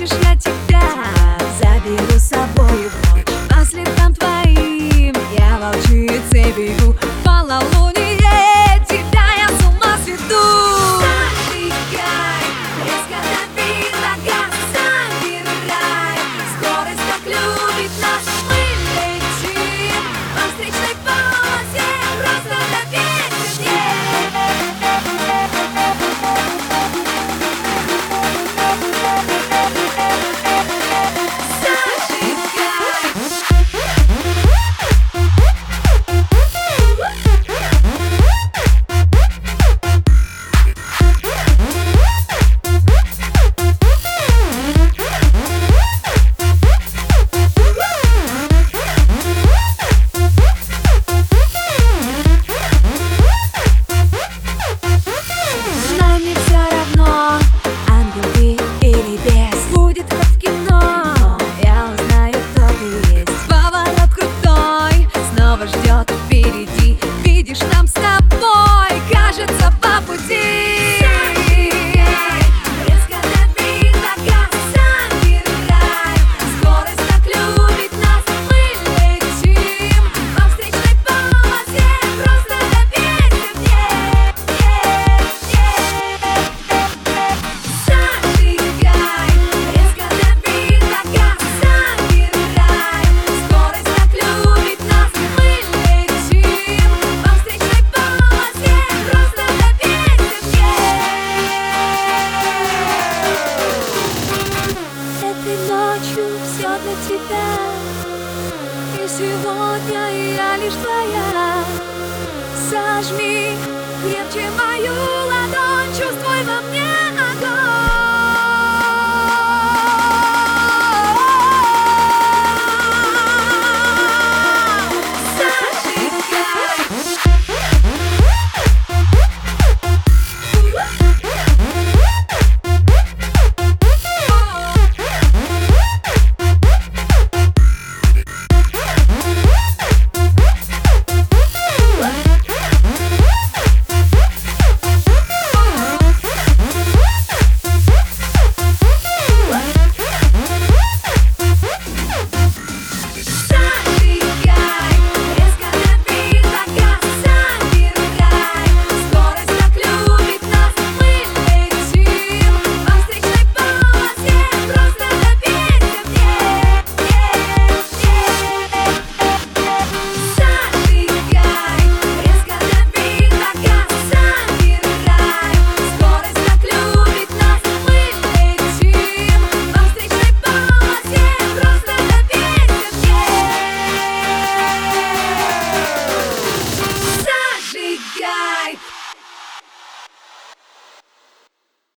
Хочешь, я тебя заберу с собой. А По следам твоим я волчицей бегу. Let me. ночью все для тебя. И сегодня я лишь твоя. Сожми крепче мою ладонь, чувствуй во мне